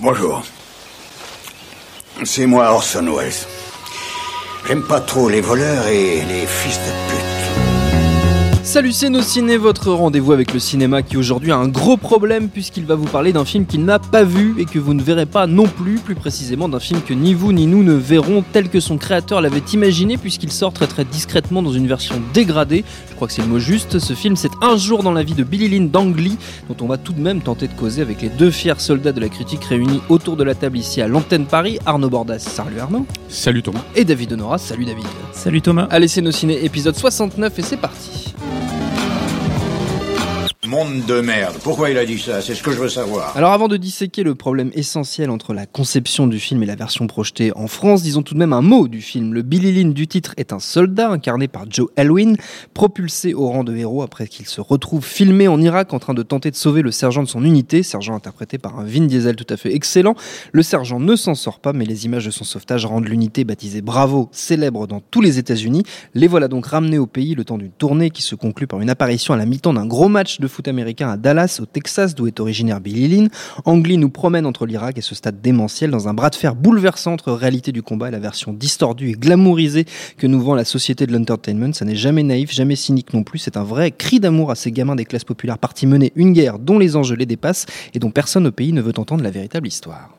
Bonjour. C'est moi Orson Welles. J'aime pas trop les voleurs et les fils de pute. Salut c'est nos ciné, votre rendez-vous avec le cinéma qui aujourd'hui a un gros problème puisqu'il va vous parler d'un film qu'il n'a pas vu et que vous ne verrez pas non plus, plus précisément d'un film que ni vous ni nous ne verrons tel que son créateur l'avait imaginé puisqu'il sort très très discrètement dans une version dégradée, crois que c'est le mot juste, ce film c'est Un jour dans la vie de Billy Lynn Dangly dont on va tout de même tenter de causer avec les deux fiers soldats de la critique réunis autour de la table ici à l'antenne Paris, Arnaud Bordas, salut Arnaud, Salut Thomas. et David Honora, salut David. Salut Thomas. Allez c'est nos ciné épisode 69 et c'est parti. Monde de merde. Pourquoi il a dit ça? C'est ce que je veux savoir. Alors avant de disséquer le problème essentiel entre la conception du film et la version projetée en France, disons tout de même un mot du film. Le Billy Lynn du titre est un soldat incarné par Joe Alwyn, propulsé au rang de héros après qu'il se retrouve filmé en Irak en train de tenter de sauver le sergent de son unité, sergent interprété par un Vin Diesel tout à fait excellent. Le sergent ne s'en sort pas, mais les images de son sauvetage rendent l'unité baptisée Bravo célèbre dans tous les États-Unis. Les voilà donc ramenés au pays le temps d'une tournée qui se conclut par une apparition à la mi-temps d'un gros match de américain à Dallas, au Texas, d'où est originaire Billy Lynn. Angli nous promène entre l'Irak et ce stade démentiel dans un bras de fer bouleversant entre réalité du combat et la version distordue et glamourisée que nous vend la société de l'entertainment. Ça n'est jamais naïf, jamais cynique non plus. C'est un vrai cri d'amour à ces gamins des classes populaires partis mener une guerre dont les enjeux les dépassent et dont personne au pays ne veut entendre la véritable histoire.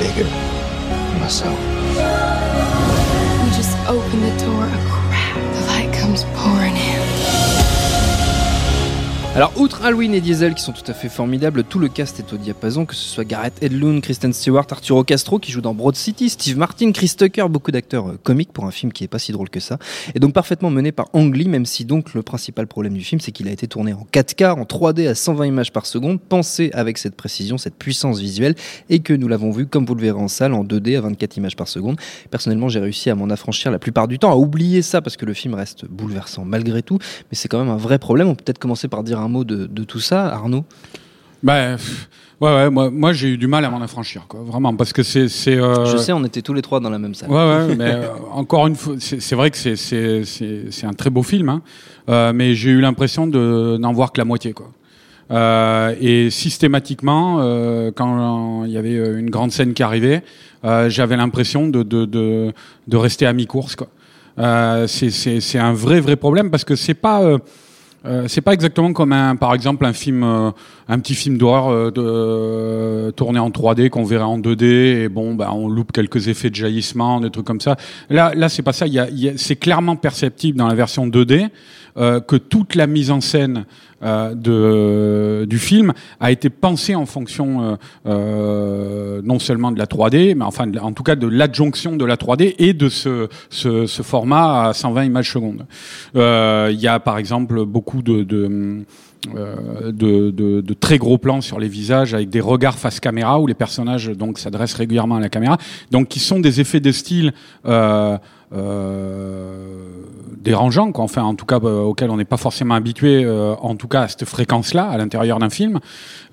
Bigger myself. We just open the door, a crack. The light comes pouring in. Alors, outre Halloween et Diesel qui sont tout à fait formidables, tout le cast est au diapason, que ce soit Gareth Edlund, Kristen Stewart, Arturo Castro qui joue dans Broad City, Steve Martin, Chris Tucker, beaucoup d'acteurs euh, comiques pour un film qui est pas si drôle que ça, et donc parfaitement mené par Ang Lee, même si donc le principal problème du film c'est qu'il a été tourné en 4K, en 3D à 120 images par seconde, pensé avec cette précision, cette puissance visuelle, et que nous l'avons vu, comme vous le verrez en salle, en 2D à 24 images par seconde. Personnellement, j'ai réussi à m'en affranchir la plupart du temps, à oublier ça parce que le film reste bouleversant malgré tout, mais c'est quand même un vrai problème. On peut peut-être commencer par dire un mot de, de tout ça, Arnaud? Bah, ouais, ouais, moi, moi j'ai eu du mal à m'en affranchir, quoi, vraiment, parce que c'est. euh, Je sais, on était tous les trois dans la même salle. Ouais, ouais, mais euh, encore une fois, c'est vrai que c'est- un très beau film, hein, euh, mais j'ai eu l'impression de n'en voir que la moitié, quoi. Et systématiquement, quand il y avait une grande scène qui arrivait, j'avais l'impression de, de, de, de rester à mi-course, quoi. C'est un vrai, vrai problème parce que c'est pas. Euh, c'est pas exactement comme un, par exemple, un film, euh, un petit film d'horreur euh, euh, tourné en 3D qu'on verrait en 2D et bon, bah, on loupe quelques effets de jaillissement, des trucs comme ça. Là, là, c'est pas ça. Y a, y a- c'est clairement perceptible dans la version 2D euh, que toute la mise en scène euh, de, du film a été pensée en fonction euh, euh, non seulement de la 3D, mais enfin, en tout cas, de l'adjonction de la 3D et de ce, ce, ce format à 120 images secondes. Euh, Il y a par exemple beaucoup de, de, de, de- de très gros plans sur les visages avec des regards face caméra où les personnages donc s'adressent régulièrement à la caméra, donc qui sont des effets de style. Euh, dérangeants, quoi. enfin en tout cas euh, auxquels on n'est pas forcément habitué, euh, en tout cas à cette fréquence-là à l'intérieur d'un film.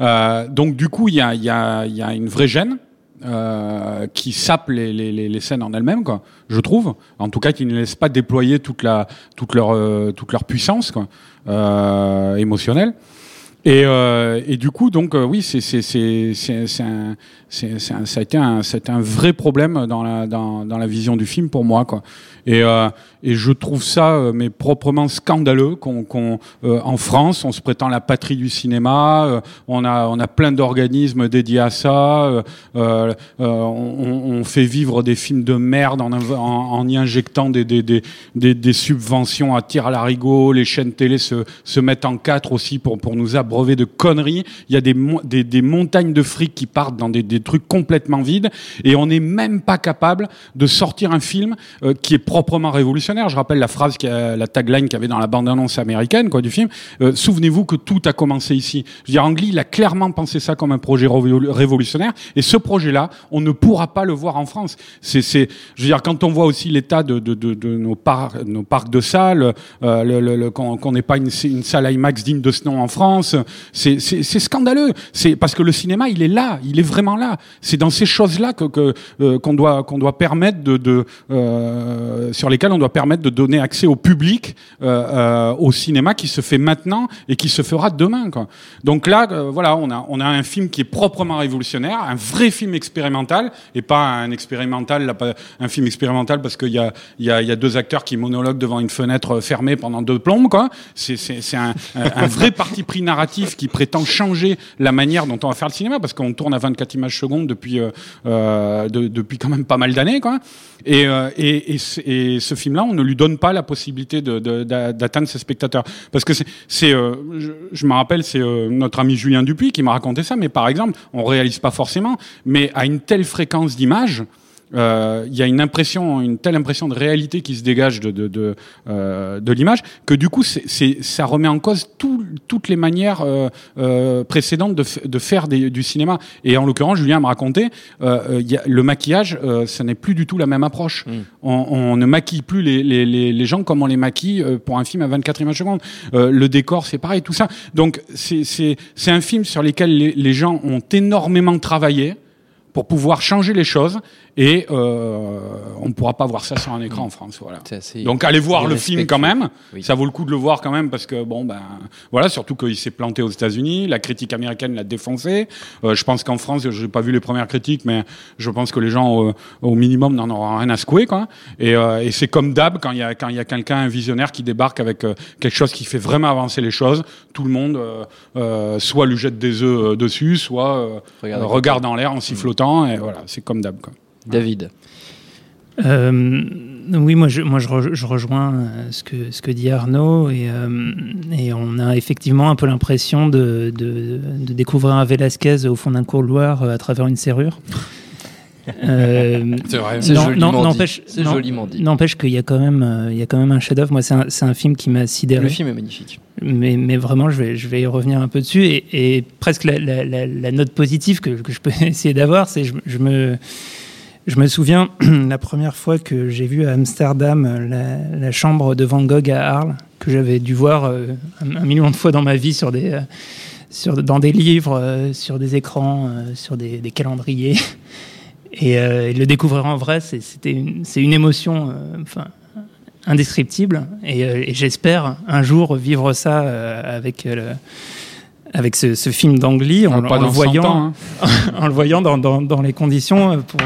Euh, donc du coup il y a, y, a, y a une vraie gêne euh, qui sape les, les, les, scènes en elles-mêmes, quoi. Je trouve, en tout cas, qui ne laisse pas déployer toute la toute leur euh, toute leur puissance, quoi, euh, émotionnelle. Et, euh, et du coup, donc euh, oui, c'est un, ça un vrai problème dans la vision du film pour moi, quoi. Et euh, je trouve ça mais proprement scandaleux qu'on qu'on euh, en France, on se prétend la patrie du cinéma, on a plein d'organismes dédiés à ça, on, fait vivre des films de merde en, y injectant des, subventions à tir à l'arigot, les chaînes télé se, mettent en quatre aussi pour, nous abreuver abreuvé de conneries. Il y a des, des, des montagnes de fric qui partent dans des, des trucs complètement vides. Et on n'est même pas capable de sortir un film euh, qui est proprement révolutionnaire. Je rappelle la phrase, qui a, la tagline qu'il y avait dans la bande-annonce américaine quoi, du film. Euh, Souvenez-vous que tout a commencé ici. Je veux dire, Ang Lee, il a clairement pensé ça comme un projet révolu- révolutionnaire. Et ce projet-là, on ne pourra pas le voir en France. C'est, je veux dire, quand on voit aussi l'état de, de, de, de nos, par- nos parcs de salles, euh, le, le, le- qu'on qu'on n'ait pas une, une salle IMAX digne de ce nom en France, c'est, scandaleux. C'est parce que le cinéma, il est là, il est vraiment là. C'est dans ces choses-là que, euh, qu'on doit qu'on doit permettre de, de euh, sur lesquelles on doit permettre de donner accès au public euh, euh, au cinéma qui se fait maintenant et qui se fera demain. Quoi. Donc là, euh, voilà, on a on a un film qui est proprement révolutionnaire, un vrai film expérimental et pas un expérimental, là, pas un film expérimental parce qu'il y a il y a, y a deux acteurs qui monologuent devant une fenêtre fermée pendant deux plombes. Quoi. C'est un vrai parti pris narratif qui prétend changer la manière dont on va faire le cinéma parce qu'on tourne à 24 images secondes depuis euh, euh, de- depuis quand même pas mal d'années. Quoi. Et, euh, et, et, ce- film-là, on ne lui donne pas la possibilité d'atteindre ses spectateurs. Parce que c'est, euh, je, me rappelle, c'est notre ami Julien Dupuis qui m'a raconté ça. Mais par exemple, on réalise pas forcément, mais à une telle fréquence euh, Il y a une impression, une telle impression de réalité qui se dégage de de de, euh, de l'image que du coup, c'est, ça remet en cause tout- toutes les manières euh, euh, précédentes de, de faire des- du cinéma. Et en l'occurrence, Julien me racontait, euh, euh, y a, le maquillage, euh, ça n'est plus du tout la même approche. On, on ne maquille plus les, les, les, les gens comme on les maquille euh, pour un film à 24 images secondes. Euh, le décor, c'est pareil, tout ça. Donc, c'est c'est c'est un film sur lequel les, les gens ont énormément travaillé pour pouvoir changer les choses et euh, on ne pourra pas voir ça sur un écran en France. Voilà. Donc allez voir le film quand même. Oui. Ça vaut le coup de le voir quand même parce que bon ben voilà surtout qu'il s'est planté aux États-Unis. La critique américaine l'a défoncé. Euh, je pense qu'en France, j'ai pas vu les premières critiques, mais je pense que les gens euh, au minimum n'en auront rien à secouer quoi. Et, euh, et c'est comme d'hab quand il y a quand il y a quelqu'un un visionnaire qui débarque avec quelque chose qui fait vraiment avancer les choses, tout le monde soit lui jette des œufs dessus, soit Regarde regarde en l'air en sifflotant et voilà c'est comme d'hab quoi. David. Euh, oui, moi, je, moi je, re- je rejoins euh, ce que, ce que dit Arnaud et, euh, et on a effectivement un peu l'impression de, de, de découvrir un Velasquez au fond d'un couloir à travers une serrure. Euh, C'est vrai. C'est joliment dit. n'empêche- C'est non- joliment dit. N'empêche qu'il y a quand même, euh, il y a quand même un chef-d'œuvre. Moi, c'est un, c'est un film qui m'a sidéré. Le film est magnifique. mais, mais vraiment, je vais, je vais y revenir un peu dessus. Et, et presque la, la- la- la note positive que, que je peux essayer d'avoir, c'est je, je me, je me souviens la première fois que j'ai vu à Amsterdam euh, la, la chambre de Van Gogh à Arles, que j'avais dû voir euh, un, un million de fois dans ma vie sur des, euh, sur, dans des livres, euh, sur des écrans, euh, sur des, des calendriers. Et, euh, et le découvrir en vrai, c'est- c'était une, c'est une émotion, euh, enfin indescriptible. Et, euh, et j'espère un jour vivre ça euh, avec euh, le- avec ce, ce film d'Angly en, en le dans 100 voyant, ans, hein. en le voyant dans, dans, dans les conditions pour,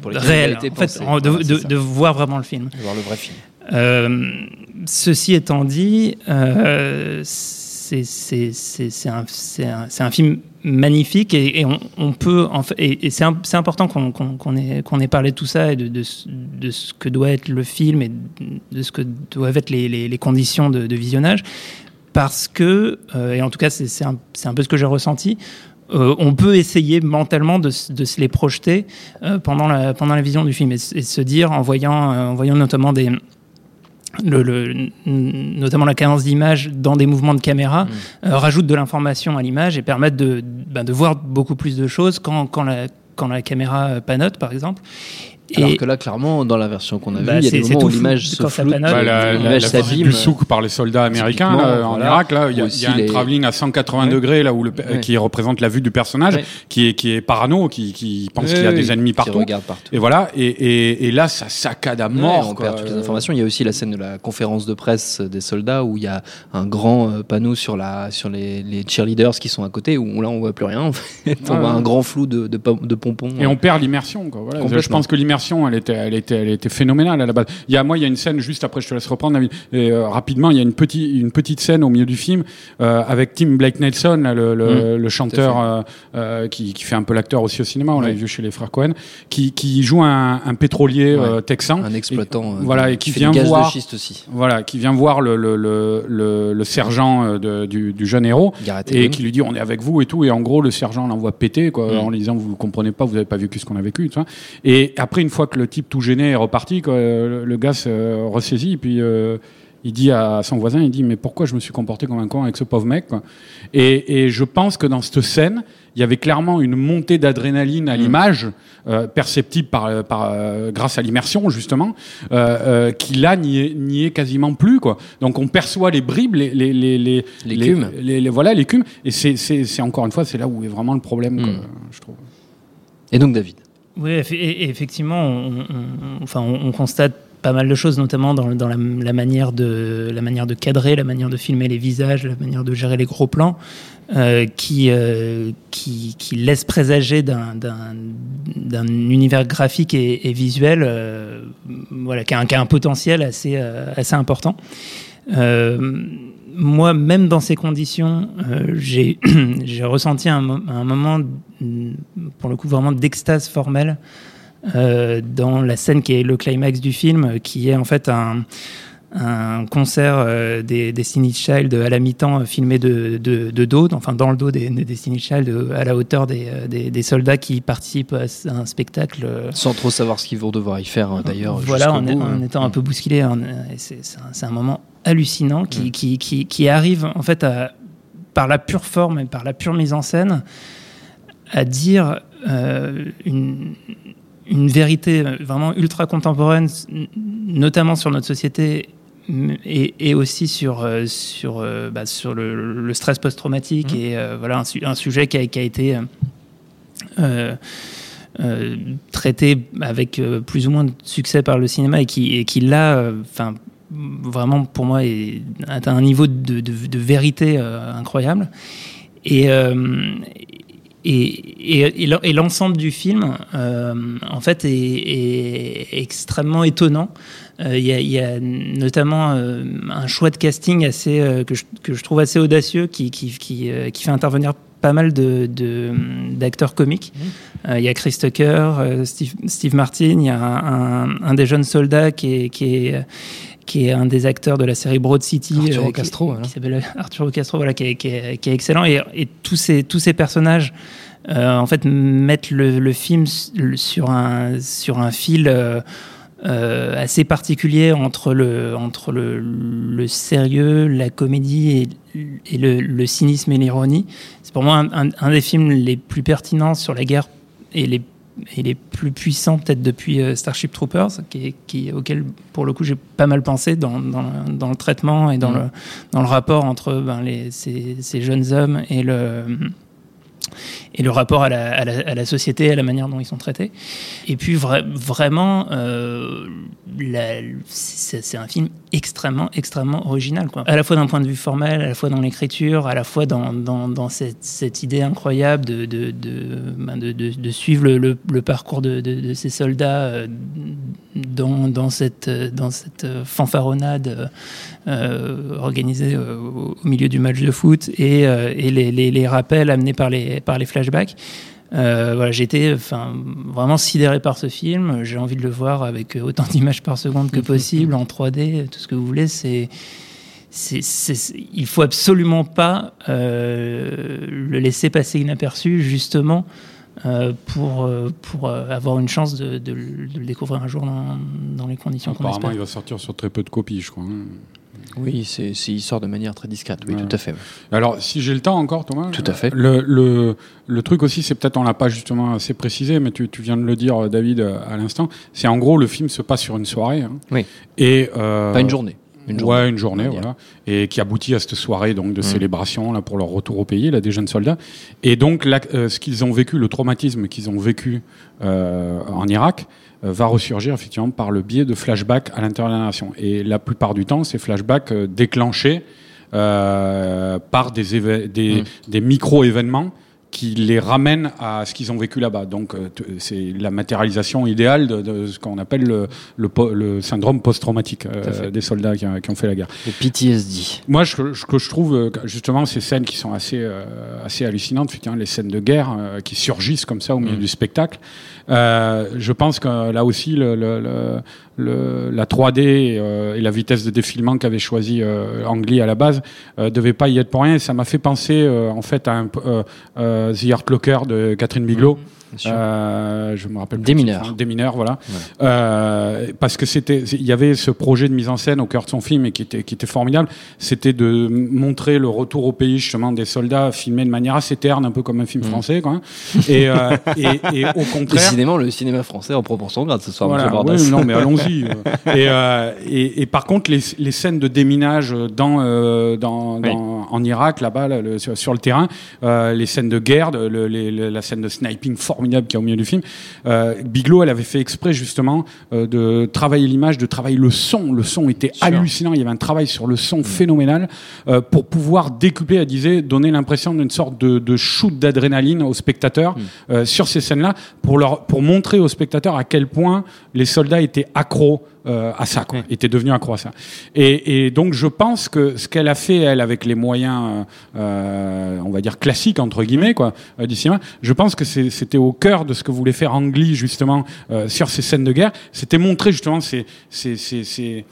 Pour réelles, en fait, de, de- de voir vraiment le film. Vais voir le vrai film. Euh, ceci étant dit, euh, c'est un, film magnifique et, on, peut et, c'est important qu'on ait, parlé de tout ça et de, ce- que doit être le film et de ce que doivent être les, conditions de, visionnage parce que euh, et en tout cas c'est un, peu ce que j'ai ressenti euh, on peut essayer mentalement de, se les projeter euh, pendant, la, vision du film et, et se dire, en voyant, en voyant notamment, des, le, le- notamment la cadence d'image dans des mouvements de caméra, euh, rajoute de l'information à l'image et permettent de, ben, de voir beaucoup plus de choses quand, quand, la, quand la caméra euh, panote, par exemple. Alors que là, clairement, dans la version qu'on a Bah, vue, il y a des moments où l'image se floute, Bah, la, l'image la s'abîme. du souk par les soldats américains là, en voilà. Irak là il y a, y a aussi un les- travelling à 180 Ouais. degrés là où le, Ouais. qui représente la vue du personnage Ouais. qui est qui est parano qui, qui pense qu'il y a Oui, des ennemis partout partout. et voilà et, et, et là ça saccade à Ouais, mort on quoi. perd toutes les informations. Il y a aussi la scène de la conférence de presse des soldats où il y a un grand euh, panneau sur, la, sur les, les cheerleaders qui sont à côté où là on voit plus rien. En fait. on voit ouais. un grand flou de, de, de pompons. et on perd l'immersion quoi voilà. je pense que l'immersion narration, elle était, elle était, elle était phénoménale à la base. Il y a, moi, il y a une scène juste après, je te laisse reprendre. Et, euh, rapidement, il y a une petite, une petite scène au milieu du film euh, avec Tim Blake Nelson, là, le, le, le chanteur euh, qui, qui fait un peu l'acteur aussi au cinéma. On l'a vu chez les frères Cohen, qui, qui joue un, un pétrolier texan, Un exploitant. Et- voilà, et qui vient voir, aussi. voilà, qui vient voir le, sergent de- du, du jeune héros et qui lui dit on est avec vous et tout et en gros le sergent l'envoie péter quoi Mm. en lui disant vous comprenez pas vous avez pas vécu ce qu'on a vécu et après une fois que le type tout gêné est reparti quoi, le, gars se ressaisit et puis euh, il dit à son voisin il dit mais pourquoi je me suis comporté comme un con avec ce pauvre mec quoi. Et, et je pense que dans cette scène il y avait clairement une montée d'adrénaline à l'image euh, perceptible par, par euh, grâce à l'immersion justement euh, euh, qui là n'y est, n'y est quasiment plus quoi donc on perçoit les bribes les les les les L'écume. les- les- les- voilà l'écume et c'est c'est c'est encore une fois c'est là où est vraiment le problème quoi, Mm. je trouve Et donc, David? Oui, effectivement, on, enfin, on, on constate pas mal de choses, notamment dans, la, manière de, la manière de cadrer, la manière de filmer les visages, la manière de gérer les gros plans, euh, qui, euh, qui, qui laisse présager d'un- d'un univers graphique et, visuel euh, voilà, qui, a un, qui a un potentiel assez, assez important. Moi, même dans ces conditions, euh, j'ai ressenti un, mo- un moment, mm, pour le coup, vraiment d'extase formelle euh, dans la scène qui est le climax du film, qui est en fait un, un concert euh, des Destiny's Child à la mi-temps filmé de, de, de dos, enfin dans le dos des, des Destiny's Child, à la hauteur des, des, des soldats qui participent à un spectacle. Sans trop savoir ce qu'ils vont devoir y faire, euh, d'ailleurs. voilà, en, bout, en hein. étant un peu bousculé. en- et c'est c'est un, c'est un moment hallucinant qui, Mm. qui, qui, qui arrive en fait à, par la pure forme et par la pure mise en scène à dire euh, une, une vérité vraiment ultra contemporaine, notamment sur notre société. Et, et aussi sur, euh, sur, euh, bah, sur le, le stress post-traumatique Mhm. et euh, voilà un, su- un sujet qui a, qui a été euh, euh, euh, traité avec euh, plus ou moins de succès par le cinéma et qui, et qui là, euh, enfin, vraiment pour moi, est, atteint un niveau de, de- de vérité euh, incroyable. Et, euh, et, et, et et l'ensemble du film, euh, en fait, est, est extrêmement étonnant. Euh, Il y, a, il y a notamment euh, un choix de casting assez, que, je, que je trouve assez audacieux qui, qui, qui, qui fait intervenir pas mal de- de- d'acteurs comiques. Euh, Il y a Chris Tucker, Steve, Steve Martin, il y a un, un- un des jeunes soldats qui est, qui est, qui est un des acteurs de la série Broad City, Arturo qui- Castro, voilà. qui s'appelle Arturo Castro, voilà, qui est, qui est- qui est excellent. Et, et tous ces tous ces personnages, euh, en fait, mettent le, le film sur un sur un fil. euh, euh, assez particulier entre le, entre le, le sérieux, la comédie et, et le, le cynisme et l'ironie. C'est pour moi un, un- un des films les plus pertinents sur la guerre et les, et les plus puissants peut-être depuis euh, Starship Troopers, qui, est- qui, auquel pour le coup j'ai pas mal pensé dans, dans, dans le traitement et dans, Mhm. le, dans le rapport entre ben, les, ces, ces jeunes hommes et le et le rapport à la, société, à la manière dont ils sont traités. Et puis vra- vraiment, euh, c'est un film extrêmement, extrêmement original. À la fois d'un point de vue formel, à la fois dans l'écriture, à la fois dans, cette, idée incroyable de, ben suivre le, parcours de, ces soldats euh, dans, cette, dans euh, fanfaronnade organisée au milieu du match de foot et, les, rappels amenés par les, par les flashbacks. Euh, voilà, j'ai été enfin, vraiment sidéré par ce film. J'ai envie de le voir avec autant d'images par seconde que possible, en 3D, tout ce que vous voulez. C'est, c'est, c'est- il faut absolument pas euh, le laisser passer inaperçu, justement, euh, pour, pour avoir une chance de, de le de le découvrir un jour dans, dans les conditions qu'on apparemment espère. il va sortir sur très peu de copies je crois. Oui, c'est, c'est- il sort de manière très discrète, oui, Ouais. tout à fait. Alors, si j'ai le temps encore, Thomas. Tout à fait. Le, le, le truc aussi, c'est peut-être, on l'a pas justement assez précisé, mais tu, tu viens de le dire, David, à l'instant. C'est en gros, le film se passe sur une soirée. hein. Oui. Et, euh, Pas une journée. Une journée. ouais, une journée, voilà. Et qui aboutit à cette soirée donc de Mm. célébration là pour leur retour au pays, là des jeunes soldats. Et donc là, euh, ce qu'ils ont vécu, le traumatisme qu'ils ont vécu euh, en Irak, euh, va ressurgir effectivement par le biais de flashbacks à l'intérieur de la nation. Et la plupart du temps, ces flashbacks euh, déclenchés euh, par des, des, Mm. des micro-événements qui les ramène à ce qu'ils ont vécu là-bas. Donc euh, t- c'est la matérialisation idéale de, de ce qu'on appelle le, le, po- le syndrome post-traumatique euh, des soldats qui, ont- qui ont fait la guerre. Le PTSD. Moi, je, je- que je trouve euh, justement ces scènes qui sont assez, euh, assez hallucinantes, putain, les scènes de guerre euh, qui surgissent comme ça au milieu du spectacle. Euh, je pense que là aussi, le, le, le- la 3D euh, et la vitesse de défilement qu'avait choisi euh, Ang Lee à la base euh, devait pas y être pour rien. Et ça m'a fait penser euh, en fait à un, euh, The Hurt Locker de Catherine Bigelow. Sûr. Euh, je me rappelle. Des mineurs. hein. Des mineurs, voilà. Ouais. Euh, parce que c'était, il y avait ce projet de mise en scène au cœur de son film et qui était, qui était formidable. C'était de montrer le retour au pays justement des soldats filmés de manière assez terne, un peu comme un film Mm. français, quoi. Et, euh, et, et au contraire. Décidément, le cinéma français en proportion grade ce soir. Voilà, ouais, non, mais allons-y. et, euh, et, et par contre, les, les scènes de déminage dans, euh, dans, Oui. dans- en Irak, là-bas, là, le- sur, sur le terrain, euh, les scènes de guerre, le- les- le- la scène de sniping formidable qui est au milieu du film, euh, elle avait fait exprès justement euh, de travailler l'image, de travailler le son. Le son était hallucinant. Il y avait un travail sur le son phénoménal euh, pour pouvoir décupler, elle disait, donner l'impression d'une sorte de, de shoot d'adrénaline aux spectateurs euh, sur ces scènes-là, pour leur pour montrer aux spectateurs à quel point les soldats étaient accros euh, à ça, quoi, étaient devenus accros à ça. Et, et donc je pense que ce qu'elle a fait elle avec les moyens, euh, euh, on va dire classiques entre guillemets, quoi, euh, du cinéma, je pense que c'était au cœur de ce que voulait faire Ang Lee justement euh, sur ces scènes de guerre, c'était montrer justement ces ces ces, ces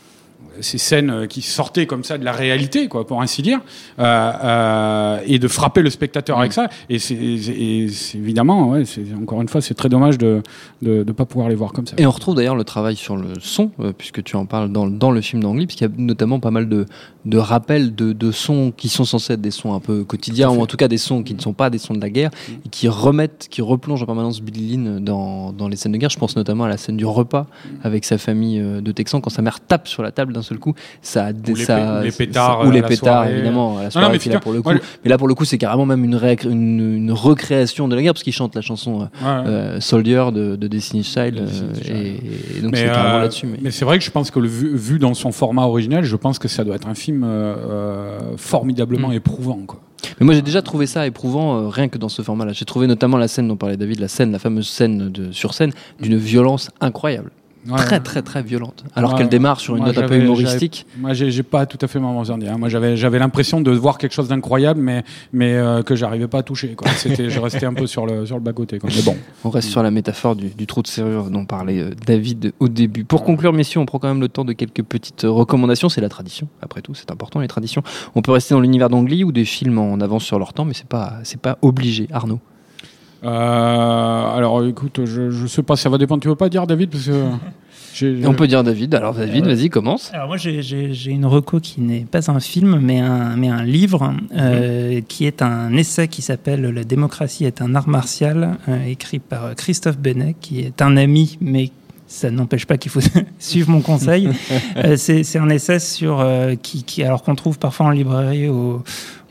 ces scènes euh, qui sortaient comme ça de la réalité, quoi, pour ainsi dire, euh, euh, et de frapper le spectateur avec ça. Et c'est évidemment, ouais, encore une fois, c'est très dommage de de de pas pouvoir les voir comme ça. Et on retrouve d'ailleurs le travail sur le son, euh, puisque tu en parles dans, dans le film d'Angly, puisqu'il y a notamment pas mal de, de rappels de, de sons qui sont censés être des sons un peu quotidiens, ou en tout cas des sons qui ne sont pas des sons de la guerre, et qui remettent, qui replongent en permanence Billy Lynn dans, dans les scènes de guerre. Je pense notamment à la scène du repas avec sa famille euh, de Texans, quand sa mère tape sur la table d'un seul coup, ça, Ou les ça, ou les ça- pétards, ou euh, les pétards évidemment, à la Non, non, soirée mais putain, pour le coup. Mais là pour le coup, c'est carrément même une, une, une recréation de la guerre, parce qu'il chante la chanson euh, Ouais, euh, Soldier de, de Destiny's Child, euh, et, et donc Mais, c'est carrément euh, là-dessus. Mais... mais c'est vrai que je pense que le vu, vu dans son format original, je pense que ça doit être un film euh, euh, formidablement Mm. éprouvant, quoi. Mais moi j'ai déjà trouvé ça éprouvant euh, rien que dans ce format-là. J'ai trouvé notamment la scène dont parlait David, la scène, la fameuse scène de, sur scène, d'une violence incroyable. Ouais, très très très violente. Alors Ouais, qu'elle démarre sur une note un peu humoristique. Moi, j'ai pas tout à fait mon. Hein. Moi, j'avais j'avais l'impression de voir quelque chose d'incroyable, mais mais euh, que j'arrivais pas à toucher. Quoi. C'était, je restais un peu sur le sur le bas côté. Quoi. Mais bon. On reste sur la métaphore du, du trou de serrure dont parlait euh, David au début. Pour conclure, messieurs, on prend quand même le temps de quelques petites euh, recommandations. C'est la tradition, après tout, c'est important les traditions. On peut rester dans l'univers d'Angly ou des films en avance sur leur temps, mais c'est pas c'est pas obligé. Arnaud. Euh, alors, écoute, je je sais pas, ça va dépendre. Tu veux pas dire, David, parce que Et on peut dire David. Alors David, Euh, vas-y, commence. Alors moi j'ai- une reco qui n'est pas un film mais un, mais un livre euh, qui est un essai qui s'appelle La démocratie est un art martial euh, écrit par Christophe Benet qui est un ami mais ça n'empêche pas qu'il faut suivre mon conseil. Euh, C'est un essai sur euh, qui, qui alors qu'on trouve parfois en librairie au,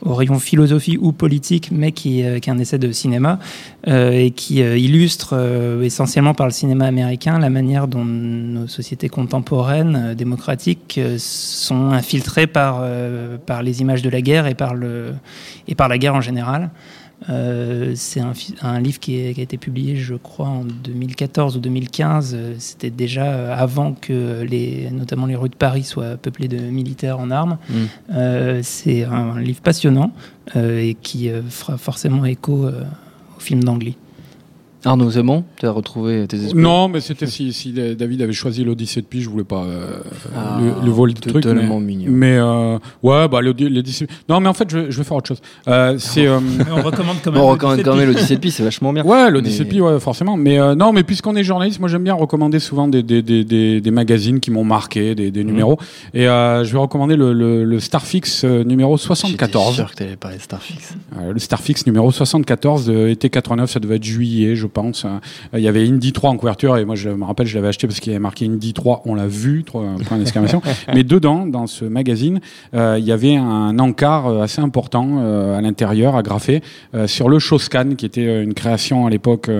au rayon philosophie ou politique, mais qui, euh, qui est un essai de cinéma et qui illustre essentiellement par le cinéma américain la manière dont nos sociétés contemporaines démocratiques sont infiltrées par, par les images de la guerre et par, le, et par la guerre en général. Euh, c'est un, livre qui, est- qui a été publié, je crois, en 2014 ou 2015. Euh, C'était déjà euh, avant que les, notamment les rues de Paris soient peuplées de militaires en armes. Mm. Euh, c'est un, livre passionnant euh, et qui fera forcément écho au film d'Angly. Arnaud, c'est bon Tu as retrouvé tes esprits? Non, mais c'était si, si David avait choisi l'Odyssée de Pi, je voulais pas euh, Ah, le, le vol du truc. Mais, totalement mignon. mais euh, ouais, bah l'Ody- l'Odyssée. Non, mais en fait, je, vais- je vais faire autre chose. Euh, c'est euh, on recommande quand On recommande quand même l'Odyssée de Pi, c'est vachement bien. Ouais, l'Odyssée Mais- de Pi, ouais, forcément. Mais euh, non, mais puisqu'on est journaliste, moi j'aime bien recommander souvent des, des, des, des, des magazines qui m'ont marqué, des, Mhm. numéros. Et euh, je vais recommander le, le, le Starfix numéro J'étais 74. sûr que tu allais parler de Starfix. Euh, le Starfix numéro 74 de été 89, ça devait être juillet, je pense. Euh, Il y avait Indy 3 en couverture et moi je me rappelle, je l'avais acheté parce qu'il y avait marqué Indy 3, on l'a vu, points d'exclamation. Mais dedans, dans ce magazine, euh, il y avait un encart euh, assez important euh, à l'intérieur, agrafé, euh, sur le Showscan, qui était une création à l'époque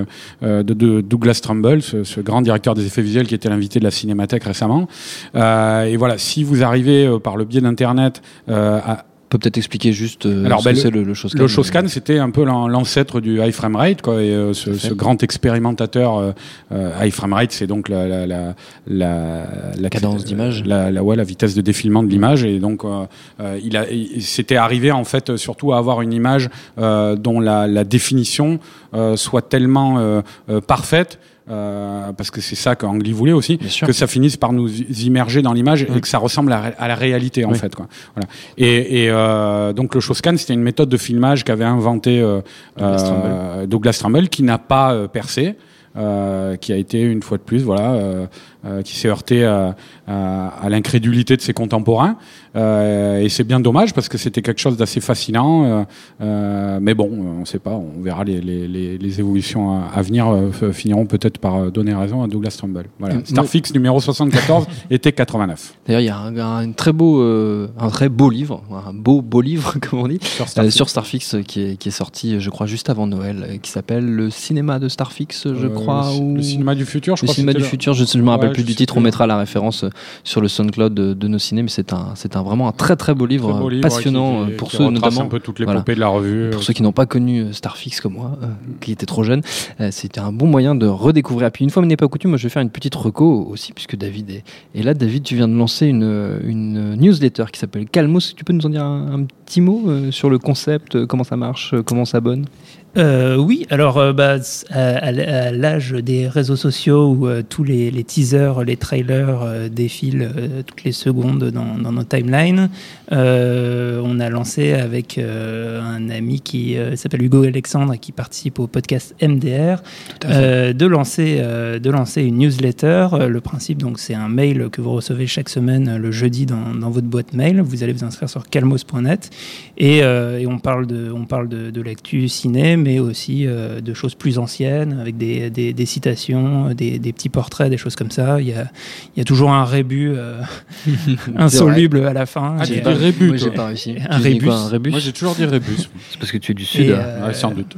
de, de Douglas Trumbull, ce, ce grand directeur des effets visuels qui était l'invité de la Cinémathèque récemment. Et voilà, si vous arrivez par le biais d'Internet à peut peut-être expliquer juste euh, Alors, ce ben, que le- c'est le, le Shoscan. Le Shoscan, c'était un peu l'an- l'ancêtre du high frame rate, quoi. Et euh, ce, ce grand expérimentateur euh, euh, high frame rate, c'est donc la la la la, la Cadence d'image. la, la ouais, la vitesse de défilement de l'image. Et donc, euh, euh, il a, c'était arrivé en fait euh, surtout à avoir une image euh, dont la, définition euh, soit tellement euh, euh, parfaite. Euh, parce que c'est ça qu'Angly voulait aussi, que ça finisse par nous immerger dans l'image et que ça ressemble à, à la réalité en Oui. fait. Quoi. Voilà. Et, et euh, donc le Shoscan, c'était une méthode de filmage qu'avait inventé euh, Douglas euh, Douglas Trumbull, qui n'a pas euh, percé. euh, qui a été une fois de plus, voilà, euh, euh, qui s'est heurté à, à- à l'incrédulité de ses contemporains, Euh, et c'est bien dommage parce que c'était quelque chose d'assez fascinant. euh, mais bon, on ne sait pas, on verra les, les, les, les évolutions à, à venir finiront peut-être par donner raison à Douglas Trumbull. Voilà, Mm, Starfix numéro 74 était 89. D'ailleurs, il y a un, un très beau, un très beau livre, un beau beau livre, comme on dit, Sur Starfix. sur Starfix qui est, qui est sorti, je crois, juste avant Noël, qui s'appelle Le cinéma de Starfix, je crois. le, ou... le cinéma du futur, je Le crois. cinéma du futur, je ne me rappelle plus du titre, on mettra la référence euh, sur le SoundCloud de, de nos ciné, mais c'est un, c'est un vraiment un très très beau livre, Très beau euh, livre, passionnant qui- euh, pour qui ceux notamment. un peu toute voilà. l'épopée de la revue. Pour ceux qui n'ont pas connu Starfix comme moi, euh, qui était trop jeune, euh, c'était un bon moyen de redécouvrir. Et puis une fois mais n'est pas coutume, moi je vais faire une petite reco aussi, puisque David est, est là. David, tu viens de lancer une, une newsletter qui s'appelle Calmos. Tu peux nous en dire un, un petit mot euh, sur le concept, comment ça marche, comment on s'abonne Euh, oui, alors euh, bah, à, l'âge des réseaux sociaux où euh, tous les, les teasers, les trailers euh, défilent toutes les secondes dans, dans nos timelines, on a lancé avec un ami qui s'appelle Hugo Alexandre et qui participe au podcast MDR de lancer de lancer une newsletter. Le principe donc c'est un mail que vous recevez chaque semaine le jeudi dans, dans votre boîte mail. Vous allez vous inscrire sur calmos.net et, et on parle de on parle de, de l'actu ciné, mais aussi euh, de choses plus anciennes avec des, des, des citations, des, des petits portraits, des choses comme ça. Il y a il y a toujours un rébut euh, insoluble à la fin. Ah, Et, tu euh, rébut, Moi j'ai pas réussi. Un rébus. quoi, un rébus Moi, j'ai toujours dit rébus. C'est parce que tu es du sud. euh, Ouais, sans doute.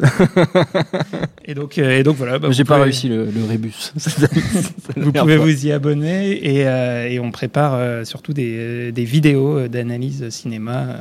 et donc euh, et donc voilà. bah, Moi, j'ai pas pouvez- réussi le, le rébus. Vous pouvez vous y abonner et, euh, et on prépare euh, surtout des, des vidéos euh, d'analyse cinéma euh,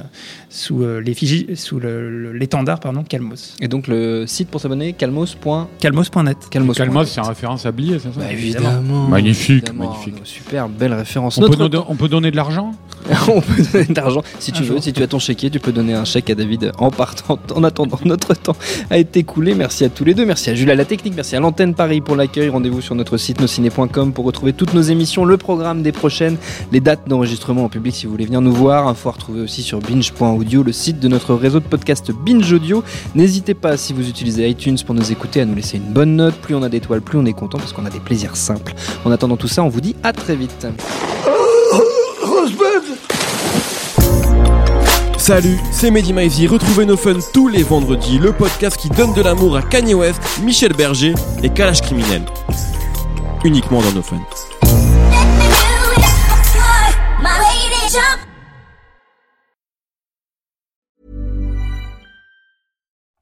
sous euh, l'effigie, sous le- le- l'étendard pardon Calmos. Et donc le site pour s'abonner, calmos. Calmos.net. Calmos. Calmos, c'est en référence à Blier, c'est ça Bah, évidemment. Magnifique, évidemment. magnifique. Super belle référence. on, peut Notre donner, on peut donner de l'argent on peut donner de l'argent si tu Un veux. jour. Si tu as ton chéquier, tu peux donner un chèque à David en partant. En attendant, notre temps a été écoulé. Merci à tous les deux. Merci à Jules à la technique. Merci à l'antenne Paris pour l'accueil. Rendez-vous sur notre site nosciné.com pour retrouver toutes nos émissions, le programme des prochaines, les dates d'enregistrement en public si vous voulez venir nous voir. Info à retrouver aussi sur binge.audio, le site de notre réseau de podcast Binge Audio. N'hésitez pas si vous utilisez iTunes pour nous écouter à nous laisser une bonne note. Plus on a d'étoiles, plus on est content parce qu'on a des plaisirs simples. En attendant tout ça, on vous dit à très vite. Salut, c'est Mehdi Maizy. Retrouvez nos fun tous les vendredis, le podcast qui donne de l'amour à Kanye West, Michel Berger et Kalash Criminel. Uniquement dans nos fun.